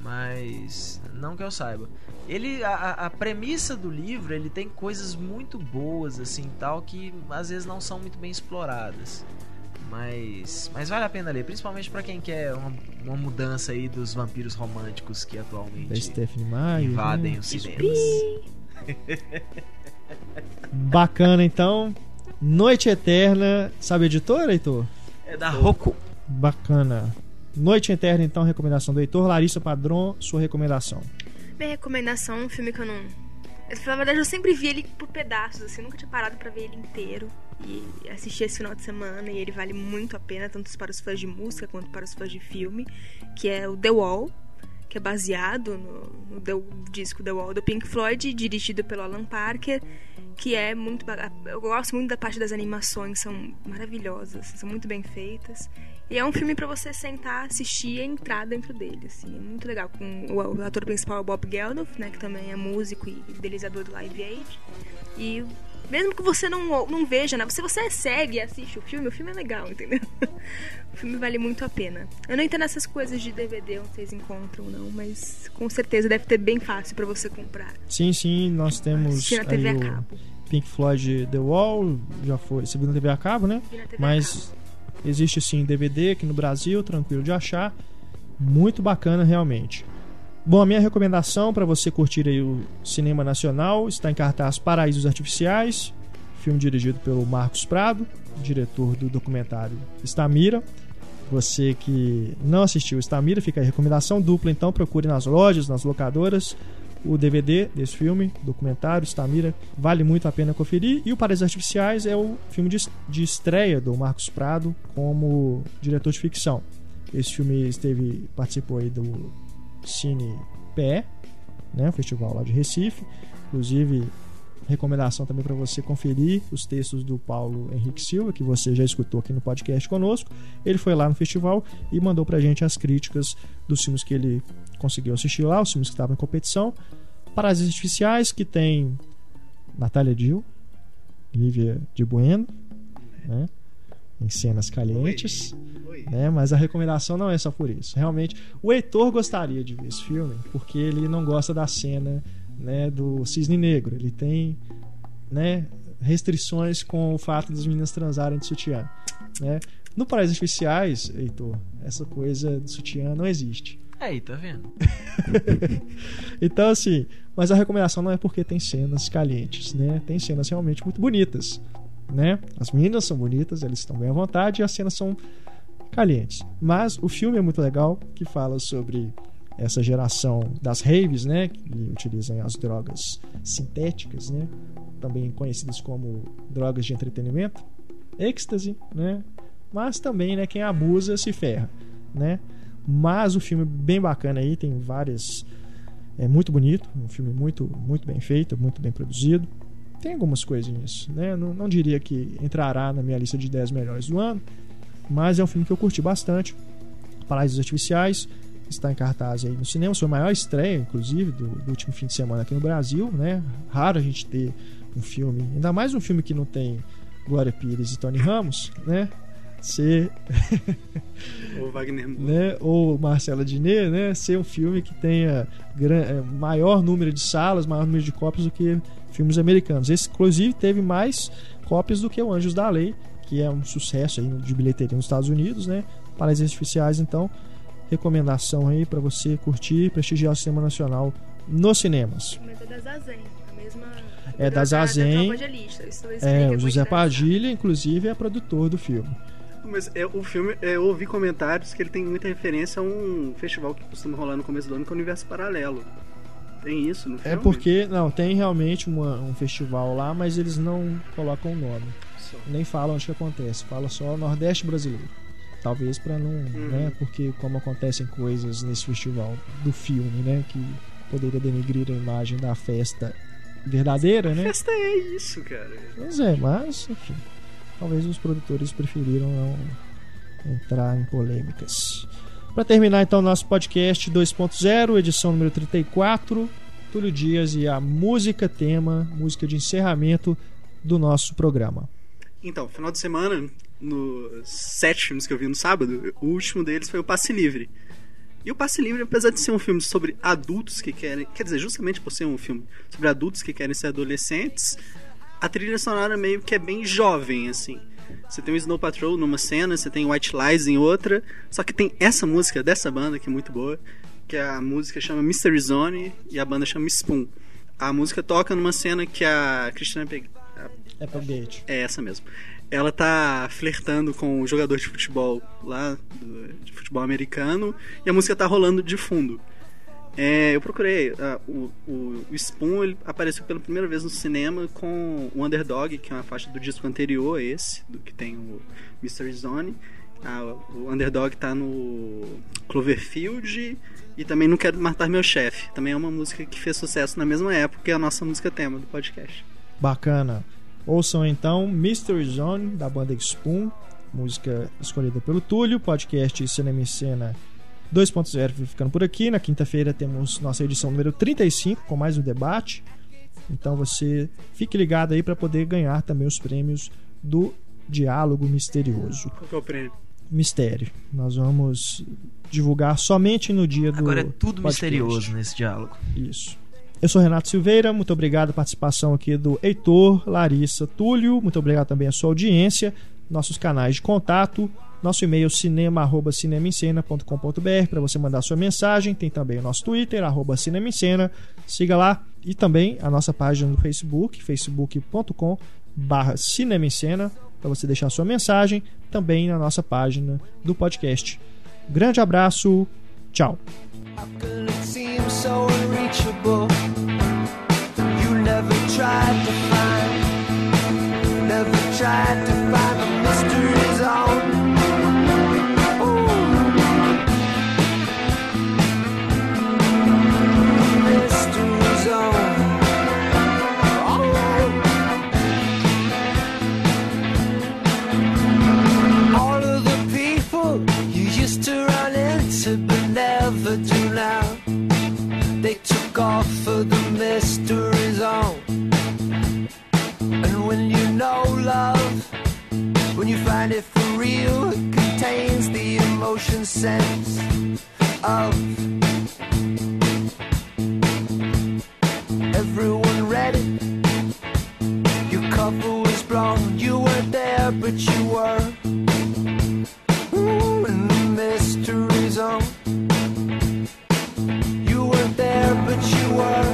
Mas não que eu saiba. Ele, a, a- premissa do livro, ele tem coisas muito boas assim, tal que às vezes não são muito bem exploradas. Mas, mas vale a pena ler, principalmente pra quem quer uma, uma mudança aí dos vampiros românticos que Da atualmente Stephanie Meyer. invadem né? os cinemas. Bacana, então. Noite Eterna. Sabe a editora, Heitor? É da Roku. Bacana. Noite Eterna, então, recomendação do Heitor. Larissa Padron, sua recomendação. Minha recomendação é um filme que eu não. Na verdade, eu sempre vi ele por pedaços, assim, nunca tinha parado pra ver ele inteiro. E assisti esse final de semana e ele vale muito a pena, tanto para os fãs de música quanto para os fãs de filme, que é o The Wall, que é baseado no, no The- disco The Wall do Pink Floyd, dirigido pelo Alan Parker, que é muito. Eu gosto muito da parte das animações, são maravilhosas, são muito bem feitas. E é um filme pra você sentar, assistir e entrar dentro dele, assim. É muito legal. Com o, o ator principal é o Bob Geldof, né? Que também é músico e idealizador do Live Aid. E mesmo que você não, não veja, né? Se você segue e assiste o filme, o filme é legal, entendeu? o filme vale muito a pena. Eu não entendo essas coisas de DVD onde vocês encontram, não. Mas com certeza deve ter bem fácil pra você comprar. Sim, sim, nós temos na TV a cabo. Pink Floyd The Wall, já foi, você viu na TV a cabo, né? Na TV a Mas cabo. Existe sim DVD aqui no Brasil, tranquilo de achar. Muito bacana realmente. Bom, a minha recomendação para você curtir aí o cinema nacional está em cartaz Paraísos Artificiais, filme dirigido pelo Marcos Prado, diretor do documentário Estamira. Você que não assistiu Estamira, fica aí recomendação dupla, então procure nas lojas, nas locadoras o DVD desse filme, documentário Estamira, vale muito a pena conferir. E o Paraísos Artificiais é o filme de, de estreia do Marcos Prado como diretor de ficção. Esse filme esteve participou aí do Cine PE, né, o festival lá de Recife. Inclusive, recomendação também para você conferir os textos do Paulo Henrique Silva, que você já escutou aqui no podcast conosco. Ele foi lá no festival e mandou pra gente as críticas dos filmes que ele conseguiu assistir lá, os filmes que estavam em competição. Parasitas Artificiais, que tem Natália Dill, Lívia de Bueno, né? Em cenas calientes Oi. né? Mas a recomendação não é só por isso. Realmente, o Heitor gostaria de ver esse filme porque ele não gosta da cena né, do cisne negro. Ele tem, né, restrições com o fato das meninas transarem de sutiã, né? No Paraísos Artificiais, Heitor, essa coisa de sutiã não existe. Aí, tá vendo? Então, assim, mas a recomendação não é porque tem cenas calientes, né? Tem cenas realmente muito bonitas, né? As meninas são bonitas, elas estão bem à vontade e as cenas são calientes. Mas o filme é muito legal, que fala sobre essa geração das raves, né? Que utilizam as drogas sintéticas, né? Também conhecidas como drogas de entretenimento, êxtase, né? Mas também, né? Quem abusa se ferra, né? Mas o filme é bem bacana aí, tem várias. É muito bonito, um filme muito, muito bem feito, muito bem produzido. Tem algumas coisinhas, né? Não, não diria que entrará na minha lista de 10 melhores do ano, mas é um filme que eu curti bastante. Paraísos Artificiais está em cartaz aí no cinema, foi a maior estreia, inclusive, do, do último fim de semana aqui no Brasil, né? Raro a gente ter um filme, ainda mais um filme que não tem Glória Pires e Tony Ramos, né? Ser O Wagner Moura. né, ou Marcela Diné, né, ser um filme que tenha gran- é, maior número de salas, maior número de cópias do que filmes americanos. Esse, inclusive, teve mais cópias do que o Anjos da Lei, que é um sucesso aí de bilheteria nos Estados Unidos, né? Paraísos Artificiais, então, recomendação aí para você curtir e prestigiar o cinema nacional nos cinemas. Mas é da Zazen, a mesma. É da Zazen. É, o José. Padilha, inclusive, é produtor do filme. Mas é, o filme, é, eu ouvi comentários que ele tem muita referência a um festival que costuma rolar no começo do ano, que é o Universo Paralelo. Tem isso no É filme? porque, não, tem realmente uma- um festival lá, mas eles não colocam o nome. Só. nem fala onde que acontece, fala só Nordeste brasileiro. Talvez pra não, né, porque como acontecem coisas nesse festival do filme, né, que poderia denigrir a imagem da festa verdadeira, né? Festa é isso, cara. Pois é, mas enfim, talvez os produtores preferiram não entrar em polêmicas. Pra terminar então nosso podcast 2.0, edição número 34, Túlio Dias e a música tema, música de encerramento do nosso programa. Então, final de semana, nos sete filmes que eu vi no sábado, o último deles foi o Passe Livre. E o Passe Livre, apesar de ser um filme sobre adultos que querem. Quer dizer, justamente por ser um filme sobre adultos que querem ser adolescentes, a trilha sonora meio que é bem jovem, assim. Você tem o Snow Patrol numa cena, você tem White Lies em outra, só que tem essa música dessa banda que é muito boa, que a música chama Mystery Zone e a banda chama Spoon. A música toca numa cena que a Christina Peg... a Applegate. é essa mesmo. Ela tá flertando com o jogador de futebol lá, de futebol americano, e a música tá rolando de fundo. É, eu procurei, ah, o, o, o Spoon ele apareceu pela primeira vez no cinema com o Underdog, que é uma faixa do disco anterior a esse, do que tem o Mystery Zone. Ah, o Underdog tá no Cloverfield e também Não Quero Matar Meu Chefe. Também é uma música que fez sucesso na mesma época que é a nossa música tema do podcast. Bacana. Ouçam então Mystery Zone da banda Spoon, música escolhida pelo Túlio, podcast Cinema em Cena 2.0 ficando por aqui. Na quinta-feira temos nossa edição número 35 com mais um debate. Então você fique ligado aí para poder ganhar também os prêmios do Diálogo Misterioso. Qual que é o prêmio? Mistério. Nós vamos divulgar somente no dia do Agora é tudo podcast. misterioso nesse diálogo. Isso. Eu sou Renato Silveira, muito obrigado a participação aqui do Heitor, Larissa, Túlio, muito obrigado também à sua audiência, nossos canais de contato, nosso e-mail cinema@cinemaencena.com.br para você mandar sua mensagem, tem também o nosso Twitter arroba siga lá. E também a nossa página no Facebook, facebook.com barra para você deixar sua mensagem, também na nossa página do podcast. Grande abraço, tchau. Tried to find it for real. Contains the emotion sense of everyone read it. Your cover was blown. You weren't there but you were. In the mystery zone. You weren't there but you were.